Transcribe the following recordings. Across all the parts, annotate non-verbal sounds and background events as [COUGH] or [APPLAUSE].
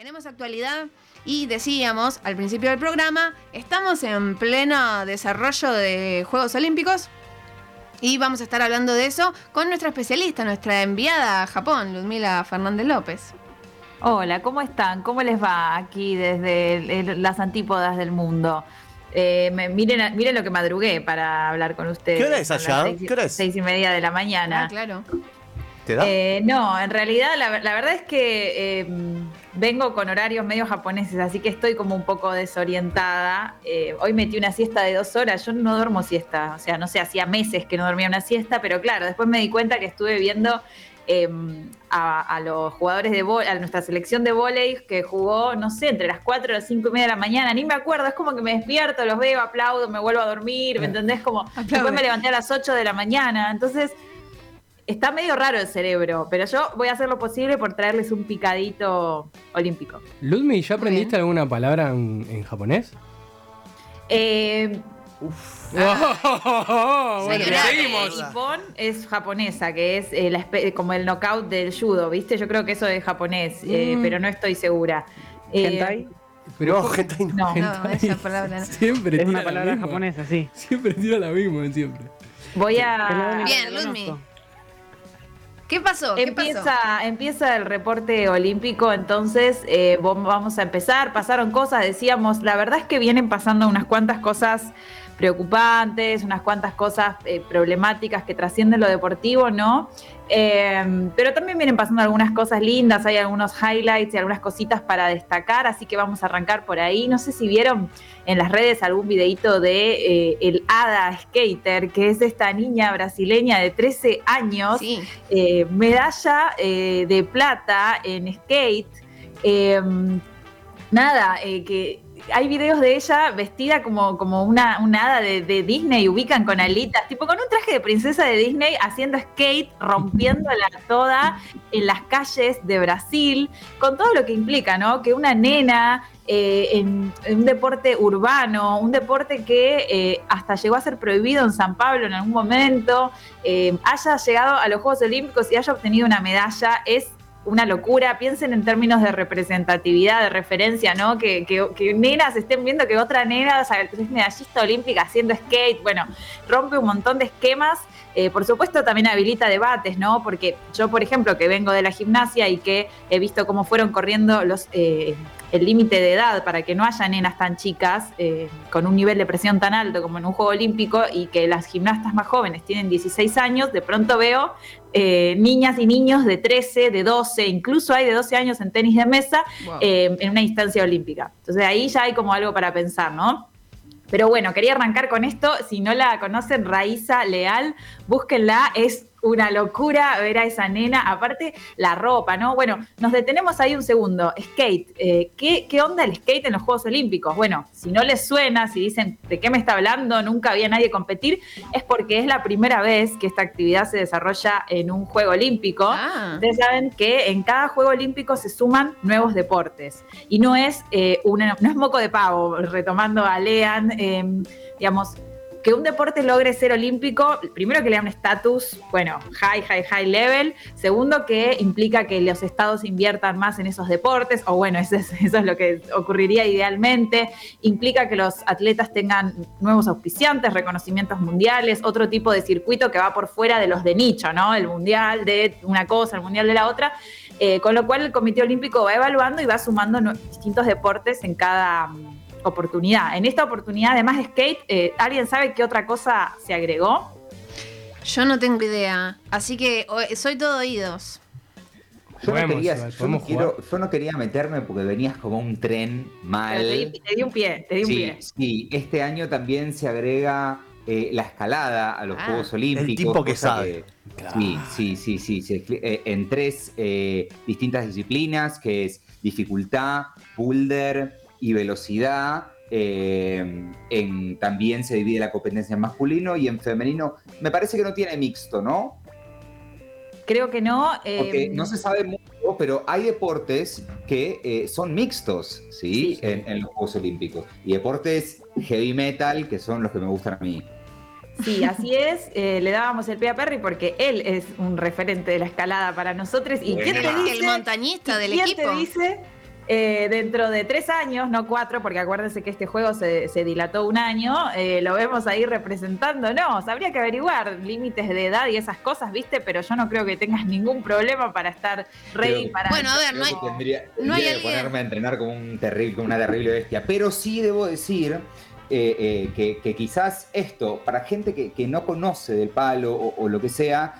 Tenemos actualidad y decíamos al principio del programa, estamos en pleno desarrollo de Juegos Olímpicos y vamos a estar hablando de eso con nuestra especialista, nuestra enviada a Japón, Ludmila Fernández López. Hola, ¿cómo están? ¿Cómo les va aquí desde las antípodas del mundo? Eh, miren, miren lo que madrugué para hablar con ustedes. ¿Qué hora es allá? Seis, ¿Qué hora es? Seis y media de la mañana. Ah, claro. ¿Te da? Eh, no, en realidad la, la verdad es que eh, vengo con horarios medio japoneses, así que estoy como un poco desorientada. Eh, hoy metí una siesta de dos horas, yo no duermo siesta, o sea, no sé, hacía meses que no dormía una siesta, pero claro, después me di cuenta que estuve viendo em, a, a los jugadores de a nuestra selección de volei que jugó, no sé, entre las 4 y las 5 y media de la mañana, ni me acuerdo, es como que me despierto, los veo, aplaudo, me vuelvo a dormir, ¿me entendés? Como después me levanté a las 8 de la mañana, entonces está medio raro el cerebro, pero yo voy a hacer lo posible por traerles un picadito olímpico. Ludmi, ¿ya aprendiste bien. alguna palabra en, en japonés? Eh, [LAUGHS] bueno, Señora, seguimos. Nippon es japonesa, que es eh, la espe- como el knockout del judo, ¿viste? Yo creo que eso es japonés, eh, Mm. pero no estoy segura. Eh, Hentai Pero No, gente, no. no, No, esa [LAUGHS] palabra no. siempre es tira una la palabra japonesa, sí. Siempre tira la misma, siempre. voy a... Bien, Ludmi. ¿Qué pasó? ¿Qué pasó? Empieza, empieza el reporte olímpico, entonces eh, vamos a empezar. Pasaron cosas, decíamos, la verdad es que vienen pasando unas cuantas cosas preocupantes, unas cuantas cosas eh, problemáticas que trascienden lo deportivo, ¿no? Eh, pero también vienen pasando algunas cosas lindas, hay algunos highlights y algunas cositas para destacar, así que vamos a arrancar por ahí. No sé si vieron en las redes algún videito de eh, el Ada Skater, que es esta niña brasileña de 13 años Sí. eh, medalla de plata en skate. Nada, que hay videos de ella vestida como, como una, una hada de, de Disney, ubican con alitas, tipo con un traje de princesa de Disney haciendo skate, rompiéndola [LAUGHS] toda en las calles de Brasil, con todo lo que implica, ¿no? Que una nena eh, en, en un deporte urbano, un deporte que eh, hasta llegó a ser prohibido en San Pablo en algún momento, eh, haya llegado a los Juegos Olímpicos y haya obtenido una medalla, es una locura. Piensen en términos de representatividad, de referencia, ¿no? Que, que, nenas estén viendo que otra nena o es medallista olímpica haciendo skate. Bueno, rompe un montón de esquemas. Eh, por supuesto, también habilita debates, ¿no? Porque yo, por ejemplo, que vengo de la gimnasia y que he visto cómo fueron corriendo los. eh, el límite de edad para que no haya nenas tan chicas eh, con un nivel de presión tan alto como en un juego olímpico y que las gimnastas más jóvenes tienen 16 años, de pronto veo eh, niñas y niños de 13, de 12, incluso hay de 12 años en tenis de mesa Wow. eh, en una instancia olímpica. Entonces ahí ya hay como algo para pensar, ¿no? Pero bueno, quería arrancar con esto. Si no la conocen, Raíza Leal, búsquenla. Es una locura ver a esa nena. Aparte, la ropa, ¿no? Bueno, nos detenemos ahí un segundo. Skate. eh, ¿qué, ¿Qué onda el skate en los Juegos Olímpicos? Bueno, si no les suena, si dicen de qué me está hablando, nunca había nadie competir, es porque es la primera vez que esta actividad se desarrolla en un Juego Olímpico. Ah. Ustedes saben que en cada Juego Olímpico se suman nuevos deportes y no es, eh, una, no es moco de pavo, retomando a Lean, eh, digamos, que un deporte logre ser olímpico, primero que le da un estatus, bueno, high, high, high level, segundo que implica que los estados inviertan más en esos deportes, o bueno, [LAUGHS] eso es, eso es lo que ocurriría idealmente, implica que los atletas tengan nuevos auspiciantes, reconocimientos mundiales, otro tipo de circuito que va por fuera de los de nicho, ¿no? El mundial de una cosa, el mundial de la otra, eh, con lo cual el Comité Olímpico va evaluando y va sumando distintos deportes en cada oportunidad. En esta oportunidad, además de skate, eh, ¿alguien sabe qué otra cosa se agregó? Yo no tengo idea. Así que soy todo oídos. Yo no, quería, igual, yo, no podemos quiero, yo no quería meterme porque venías como un tren mal. Pero Te, di, te di un pie, te di un pie. sí, este año también se agrega eh, la escalada a los Ah, Juegos Olímpicos. tipo que sabe. Sí, sí, sí, sí. eh, en tres eh, distintas disciplinas, que es dificultad, boulder y velocidad. Eh, en, también se divide la competencia en masculino y en femenino. Me parece que no tiene mixto, ¿no? Creo que no. eh, Porque no se sabe mucho, pero hay deportes que eh, son mixtos, ¿sí? Sí. En, en los Juegos Olímpicos. Y deportes heavy metal, que son los que me gustan a mí. Sí, así es. eh, le dábamos el pie a Perry porque él es un referente de la escalada para nosotros. ¿Y Bueno. quién te El, dice? el montañista del ¿Quién equipo. te dice eh, dentro de tres años, no cuatro, porque acuérdense que este juego se, se dilató un año, eh, lo vemos ahí representándonos. Habría que averiguar límites de edad y esas cosas, ¿viste? Pero yo no creo que tengas ningún problema para estar ready Creo- para. Bueno, a ver, no hay, tendría, no hay que alguien- ponerme a entrenar como, un terrible, como una terrible bestia. Pero sí debo decir eh, eh, que, que quizás esto, para gente que, que no conoce del palo o, o lo que sea,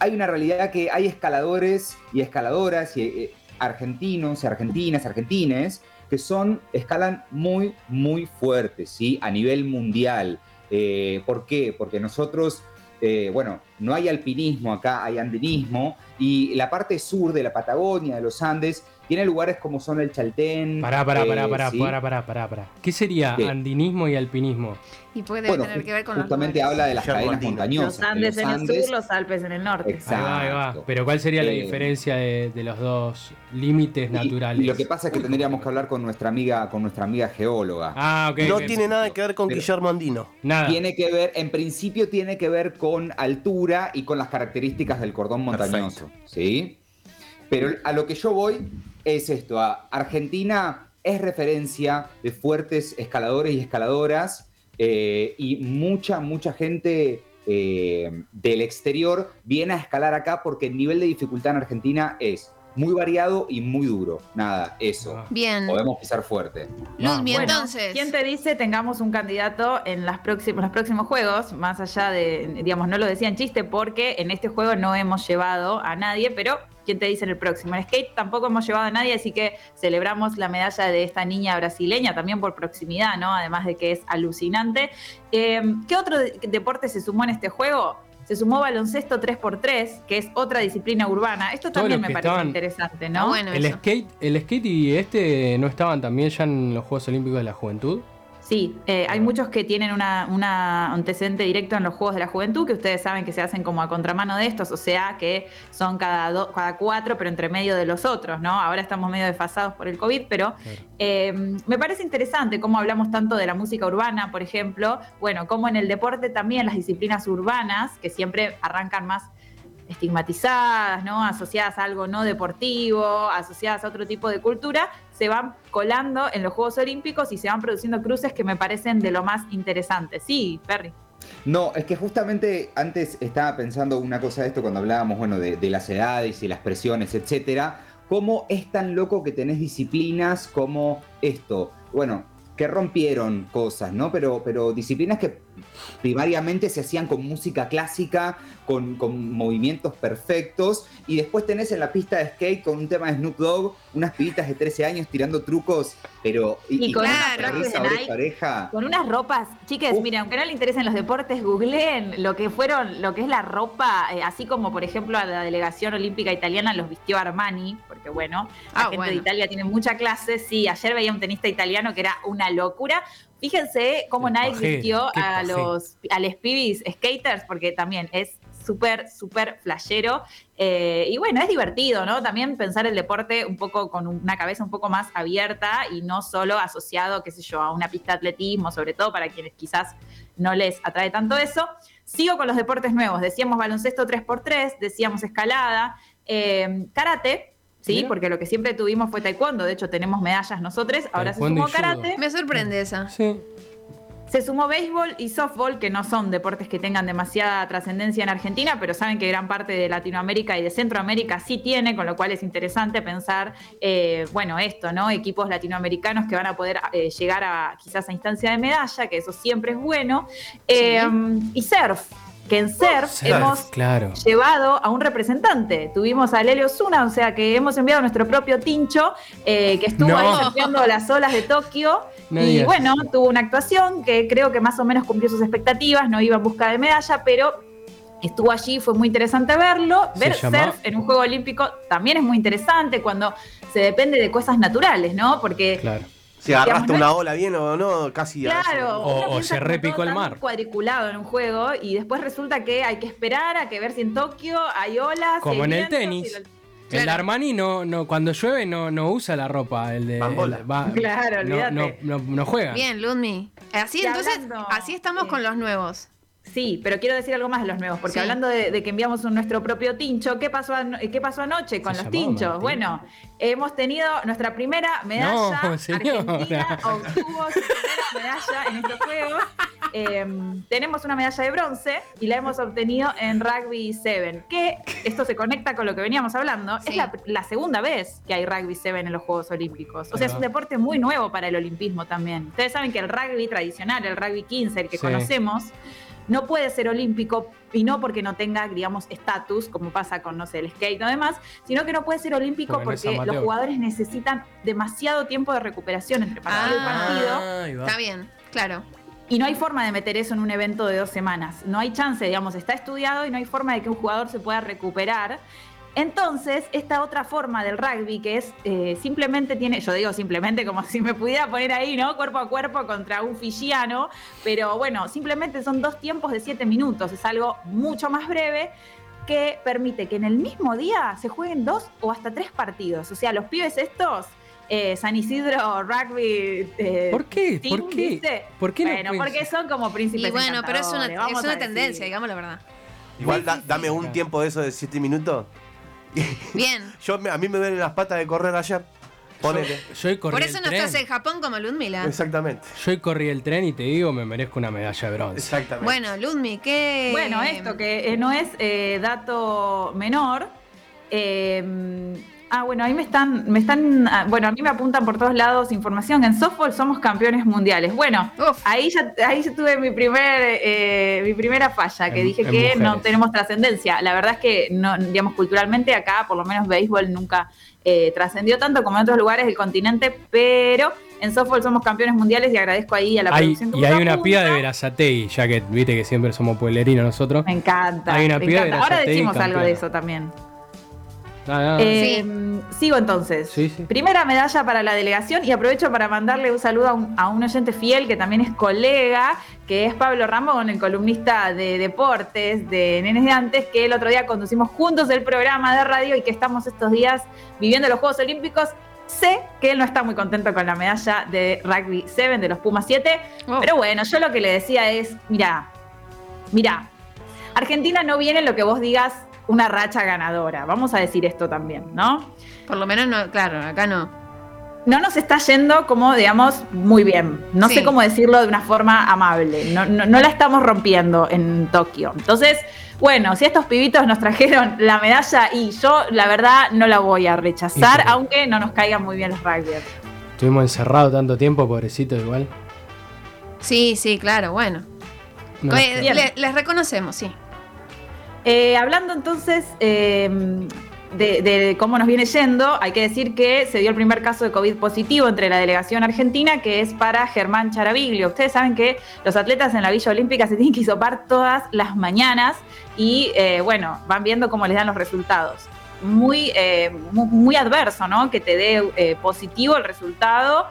hay una realidad que hay escaladores y escaladoras y eh, argentinos y argentinas, argentines, que son, escalan muy, muy fuertes, ¿sí? A nivel mundial. Eh, ¿Por qué? Porque nosotros, eh, bueno, no hay alpinismo acá, hay andinismo, y la parte sur de la Patagonia, de los Andes, tiene lugares como son el Chaltén. Pará, pará, eh, pará, pará, ¿sí? pará, pará, pará, pará. ¿Qué sería ¿Qué? andinismo y alpinismo? y puede Bueno, tener que ver con los justamente lugares. habla de las cadenas montañosas. los Andes de en los el Andes. sur, los Alpes en el norte. Exacto. Ahí va, ahí va. Pero ¿cuál sería la Eh, diferencia de, de los dos límites naturales? Y, lo que pasa es que tendríamos que hablar con nuestra amiga, con nuestra amiga geóloga. Ah, ok. No tiene nada que ver con Pero- Guillermo Andino. Nada. Tiene que ver, en principio tiene que ver con altura y con las características del cordón montañoso, ¿sí? Pero a lo que yo voy es esto, a Argentina es referencia de fuertes escaladores y escaladoras eh, y mucha, mucha gente eh, del exterior viene a escalar acá porque el nivel de dificultad en Argentina es muy variado y muy duro. Nada, eso. Ah. Bien. Podemos pisar fuerte. Luzmi, Bueno, entonces. ¿Quién te dice tengamos un candidato en las próximos, los próximos juegos? Más allá de, digamos, no lo decía en chiste porque en este juego no hemos llevado a nadie, pero ¿quién te dice en el próximo? En skate tampoco hemos llevado a nadie, así que celebramos la medalla de esta niña brasileña también por proximidad, ¿no? Además de que es alucinante. Eh, ¿Qué otro de- deporte se sumó en este juego? Se sumó baloncesto 3x3, que es otra disciplina urbana. Esto también me parece estaban- interesante, ¿no? bueno El eso. skate, el skate y este no estaban también ya en los Juegos Olímpicos de la Juventud. Sí, eh, hay muchos que tienen una, una antecedente directo en los Juegos de la Juventud, que ustedes saben que se hacen como a contramano de estos, o sea que son cada, do- cada cuatro, pero entre medio de los otros, ¿no? Ahora estamos medio desfasados por el COVID, pero Claro. eh, me parece interesante cómo hablamos tanto de la música urbana, por ejemplo, bueno, como en el deporte también las disciplinas urbanas, que siempre arrancan más estigmatizadas, ¿no? Asociadas a algo no deportivo, asociadas a otro tipo de cultura, se van colando en los Juegos Olímpicos y se van produciendo cruces que me parecen de lo más interesantes. Sí, Perry. No, es que justamente antes estaba pensando una cosa de esto cuando hablábamos, bueno, de, de las edades y las presiones, etcétera. ¿Cómo es tan loco que tenés disciplinas como esto? Bueno, que rompieron cosas, ¿no? Pero, pero disciplinas que primariamente se hacían con música clásica, con, con movimientos perfectos, y después tenés en la pista de skate con un tema de Snoop Dogg, unas pibitas de 13 años tirando trucos, pero... Y con unas una oreja Nike. oreja. Con unas ropas, chiques, Uf. miren, aunque no le interesen los deportes, googleen lo que fueron, lo que es la ropa, eh, así como por ejemplo a la delegación olímpica italiana los vistió Armani, porque bueno, la Ah, gente bueno. de Italia tiene mucha clase. Sí, ayer veía un tenista italiano que era una locura. Fíjense cómo Nike vistió a los, a los pibis skaters, porque también es súper, súper flashero. Eh, y bueno, es divertido, ¿no? También pensar el deporte un poco con una cabeza un poco más abierta y no solo asociado, qué sé yo, a una pista de atletismo, sobre todo para quienes quizás no les atrae tanto eso. Sigo con los deportes nuevos. Decíamos baloncesto 3x3, decíamos escalada, eh, karate. Sí, Mira. porque lo que siempre tuvimos fue taekwondo. De hecho, tenemos medallas nosotros. Ahora se sumó karate. Me sorprende esa. Sí. Se sumó béisbol y softball, que no son deportes que tengan demasiada trascendencia en Argentina, pero saben que gran parte de Latinoamérica y de Centroamérica sí tiene, con lo cual es interesante pensar, eh, bueno, esto, ¿no? Equipos latinoamericanos que van a poder eh, llegar a quizás a instancia de medalla, que eso siempre es bueno. Eh, Y surf, que en surf, Surf, hemos claro. llevado a un representante. Tuvimos a Lelio Zuna, o sea que hemos enviado a nuestro propio Tincho, eh, que estuvo No. ahí surfeando las olas de Tokio. No y digas bueno, tuvo una actuación que creo que más o menos cumplió sus expectativas, no iba en busca de medalla, pero estuvo allí, fue muy interesante verlo. Ver llama- surf en un juego olímpico también es muy interesante cuando se depende de cosas naturales, ¿no? Porque Claro. Si agarraste una ola bien o no, casi. Claro. O- se repicó el mar. cuadriculado en un juego y después resulta que hay que esperar a que ver si en Tokio hay olas. Como en el tenis. El Claro. Armani no, no, cuando llueve no, no usa la ropa. El de. Bambola. el- va- [LAUGHS] Claro, no, olvídate. no, no, no juega. Bien, Ludmi. Así entonces, hablando- así estamos sí. con los nuevos. Sí, pero quiero decir algo más de los nuevos, porque Sí. hablando de, de que enviamos un- nuestro propio tincho, ¿qué pasó, ¿qué pasó anoche con Se los tinchos? Martín. Bueno, hemos tenido nuestra primera medalla. No. Argentina [LAUGHS] obtuvo su primera medalla en estos juegos. Eh, tenemos una medalla de bronce y la hemos obtenido en Rugby 7, que esto se conecta con lo que veníamos hablando. Sí. Es la, la segunda vez que hay Rugby 7 en los Juegos Olímpicos. O sea, es un deporte muy nuevo para el olimpismo también. Ustedes saben que el rugby tradicional, el rugby 15, el que Sí. conocemos, no puede ser olímpico y no porque no tenga, digamos, estatus, como pasa con, no sé, el skate o demás, sino que no puede ser olímpico Porque los jugadores necesitan demasiado tiempo de recuperación entre partido y Ah. partido Ahí va. Está bien, claro. y no hay forma de meter eso en un evento de dos semanas. No hay chance, digamos, está estudiado y no hay forma de que un jugador se pueda recuperar. Entonces, esta otra forma del rugby, que es eh, simplemente tiene, yo digo simplemente como si me pudiera poner ahí, ¿no? Cuerpo a cuerpo contra un fijiano, pero bueno, simplemente son dos tiempos de siete minutos, es algo mucho más breve que permite que en el mismo día se jueguen dos o hasta tres partidos. O sea, los pibes estos, eh, San Isidro Rugby... eh, ¿Por qué? Team, ¿Por qué? ¿viste? ¿Por qué no bueno, porque son como príncipes Y bueno, pero es una, es una tendencia, digamos la verdad. Igual Sí, da- sí, sí. dame un tiempo de eso de 7 minutos. [LAUGHS] Bien. Yo, me- a mí me duelen las patas de correr ayer. Ponele. Yo corrí Por eso el no tren. estás en Japón como Ludmila. Exactamente. Yo hoy corrí el tren y te digo, me merezco una medalla de bronce. Exactamente. Bueno, Ludmi, ¿qué? Bueno, esto que eh, no es eh, dato menor. eh, ah, bueno, ahí me están, me están, ah, bueno, a mí me apuntan por todos lados información. En softball somos campeones mundiales. Bueno, Uf. ahí ya, ahí ya tuve mi primer, eh, mi primera falla, que En- dije en que no tenemos trascendencia. La verdad es que no, digamos, culturalmente acá, por lo menos béisbol nunca eh, trascendió tanto como en otros lugares del continente, pero en softball somos campeones mundiales y agradezco ahí a la Hay- producción y hay una punta. piba de Verazategui, ya que viste que siempre somos pueblerinos nosotros. Me encanta. Hay una me piba de encanta. Ahora decimos algo de eso también. Ah, ah. Eh, Sigo entonces. Sí, sí. Primera medalla para la delegación y aprovecho para mandarle un saludo a un, a un oyente fiel que también es colega, que es Pablo Ramón, el columnista de deportes de Nenes de Antes, que el otro día conducimos juntos el programa de radio y que estamos estos días viviendo los Juegos Olímpicos. Sé que él no está muy contento con la medalla de Rugby 7 de los Pumas 7, Oh. pero bueno, yo lo que le decía es, mira, mira, Argentina no viene en lo que vos digas una racha ganadora, vamos a decir esto también, ¿no? Por lo menos no, claro, acá no. No nos está yendo como, digamos, muy bien. No Sí. sé cómo decirlo de una forma amable. No, no- no la estamos rompiendo en Tokio. Entonces, bueno, si estos pibitos nos trajeron la medalla y yo, la verdad, no la voy a rechazar, aunque no nos caigan muy bien los rugbyers. Estuvimos encerrados tanto tiempo, pobrecito igual. Sí, sí, claro, bueno. No, Eh, les reconocemos, sí. Eh, hablando entonces eh, de, cómo nos viene yendo, hay que decir que se dio el primer caso de COVID positivo entre la delegación argentina, que es para Germán Charaviglio. Ustedes saben que los atletas en la Villa Olímpica se tienen que hisopar todas las mañanas y, eh, bueno, van viendo cómo les dan los resultados. Muy, eh, mu- muy, adverso, ¿no? Que te dé positivo el resultado.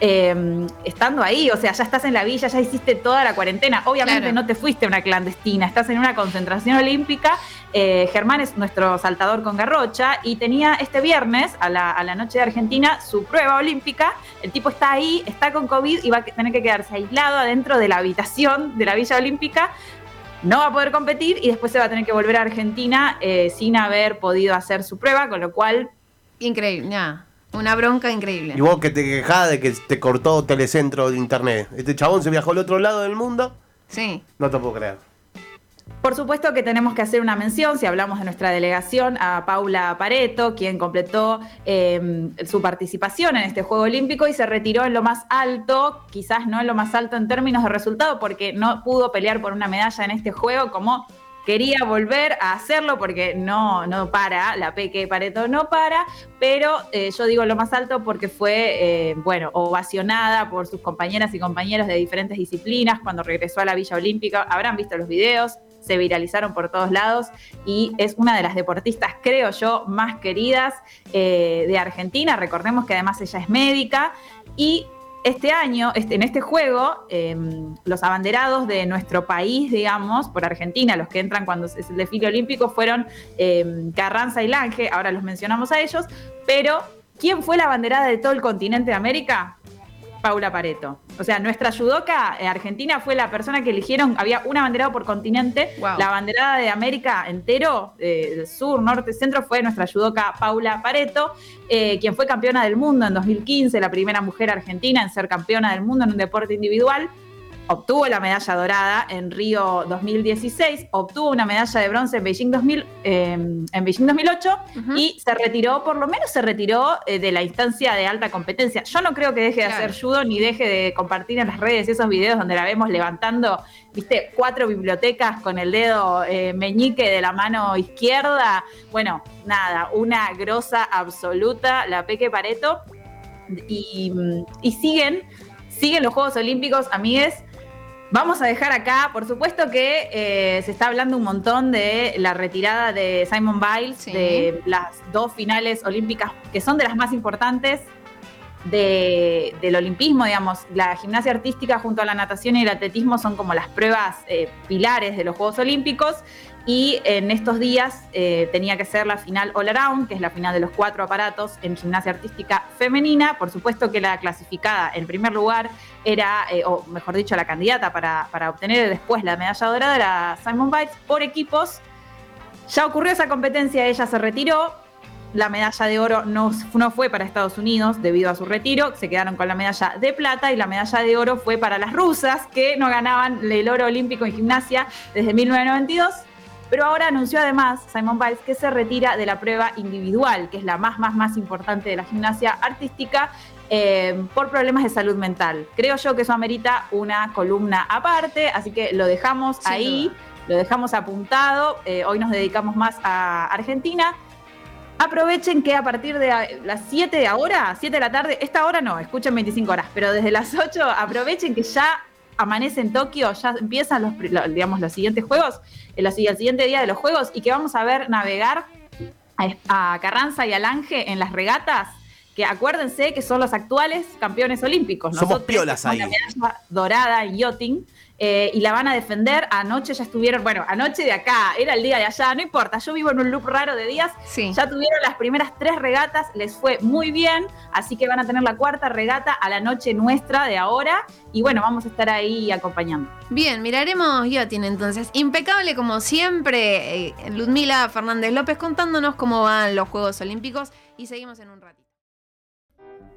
Eh, estando ahí, o sea, ya estás en la villa, ya hiciste toda la cuarentena. Obviamente Claro. no te fuiste a una clandestina, estás en una concentración olímpica. Eh, Germán es nuestro saltador con garrocha y tenía este viernes, a la, a la noche de Argentina, su prueba olímpica. El tipo está ahí, está con COVID y va a tener que quedarse aislado adentro de la habitación de la Villa Olímpica. No va a poder competir y después se va a tener que volver a Argentina eh, sin haber podido hacer su prueba, con lo cual Increíble, ya. Una bronca increíble. Y vos que te quejás de que te cortó Telecentro de internet. Este chabón se viajó al otro lado del mundo. Sí. No te puedo creer. Por supuesto que tenemos que hacer una mención, si hablamos de nuestra delegación, a Paula Pareto, quien completó eh, su participación en este Juego Olímpico y se retiró en lo más alto, quizás no en lo más alto en términos de resultado, porque no pudo pelear por una medalla en este juego como quería volver a hacerlo porque no, no para, la Peque Pareto no para, pero eh, yo digo lo más alto porque fue, eh, bueno, ovacionada por sus compañeras y compañeros de diferentes disciplinas cuando regresó a la Villa Olímpica. Habrán visto los videos, se viralizaron por todos lados y es una de las deportistas, creo yo, más queridas eh, de Argentina. Recordemos que además ella es médica y este año, este, en este juego, eh, los abanderados de nuestro país, digamos, por Argentina, los que entran cuando es el desfile olímpico, fueron eh, Carranza y Lange, ahora los mencionamos a ellos, pero ¿quién fue la abanderada de todo el continente de América? Paula Pareto. O sea, nuestra judoka eh, argentina fue la persona que eligieron, había una banderada por continente, Wow. la banderada de América entero, eh, del sur, norte, centro, fue nuestra judoka Paula Pareto, eh, quien fue campeona del mundo en 2015, la primera mujer argentina en ser campeona del mundo en un deporte individual. Obtuvo la medalla dorada en Río 2016, obtuvo una medalla de bronce en Beijing, 2000, eh, en Beijing 2008 Ujú. y se retiró, por lo menos se retiró eh, de la instancia de alta competencia. Yo no creo que deje de Claro. hacer judo ni deje de compartir en las redes esos videos donde la vemos levantando, viste, cuatro bibliotecas con el dedo eh, meñique de la mano izquierda. Bueno, nada, una grosa absoluta, la Peque Pareto. Y, y siguen, siguen los Juegos Olímpicos, amigues. Vamos a dejar acá, por supuesto que eh, se está hablando un montón de la retirada de Simon Biles, Sí. de las dos finales olímpicas que son de las más importantes de- del olimpismo, digamos. La gimnasia artística junto a la natación y el atletismo son como las pruebas eh, pilares de los Juegos Olímpicos. Y en estos días eh, tenía que ser la final all around, que es la final de los cuatro aparatos en gimnasia artística femenina. Por supuesto que la clasificada en primer lugar era, eh, o mejor dicho, la candidata para, obtener después la medalla dorada era Simon Biles por equipos. Ya ocurrió esa competencia, ella se retiró. La medalla de oro no fue para Estados Unidos debido a su retiro, se quedaron con la medalla de plata y la medalla de oro fue para las rusas que no ganaban el oro olímpico en gimnasia desde 1992. Pero ahora anunció además Simon Biles que se retira de la prueba individual, que es la más, más, más importante de la gimnasia artística, eh, por problemas de salud mental. Creo yo que eso amerita una columna aparte, así que lo dejamos Sin ahí, duda. lo dejamos apuntado. Eh, hoy nos dedicamos más a Argentina. Aprovechen que a partir de las 7 de ahora, 7 de la tarde, esta hora no, escuchen 25 horas, pero desde las 8 aprovechen que ya amanece en Tokio, ya empiezan los, digamos, los siguientes juegos, el, los- el siguiente día de los juegos y que vamos a ver navegar a, a Carranza y a Lange en las regatas, que acuérdense que son los actuales campeones olímpicos. Somos Nosotros piolas tenemos ahí. La medalla dorada en yachting. Eh, y la van a defender. Anoche ya estuvieron, bueno, anoche de acá, era el día de allá, no importa, yo vivo en un loop raro de días, Sí. ya tuvieron las primeras tres regatas, les fue muy bien, así que van a tener la cuarta regata a la noche nuestra de ahora y bueno, vamos a estar ahí acompañando. Bien, miraremos Yotin entonces. Impecable como siempre, eh, Ludmila Fernández López contándonos cómo van los Juegos Olímpicos y seguimos en un ratito.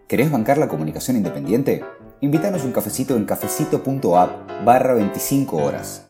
¿Querés bancar la comunicación independiente? Invítanos un cafecito en cafecito.app barra 25 horas.